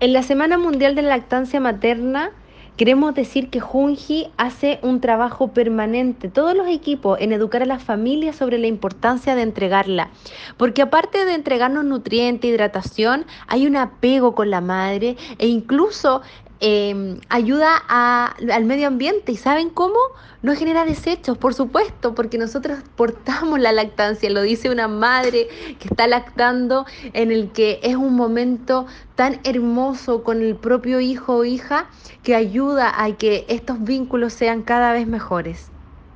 En la Semana Mundial de la Lactancia Materna queremos decir que Junji hace un trabajo permanente, todos los equipos, en educar a las familias sobre la importancia de entregarla. Porque aparte de entregarnos nutrientes, hidratación, hay un apego con la madre e incluso eh, ayuda al medio ambiente. ¿Y saben cómo? No genera desechos, por supuesto, porque nosotros portamos la lactancia, lo dice una madre que está lactando, en el que es un momento tan hermoso con el propio hijo o hija que ayuda a que estos vínculos sean cada vez mejores.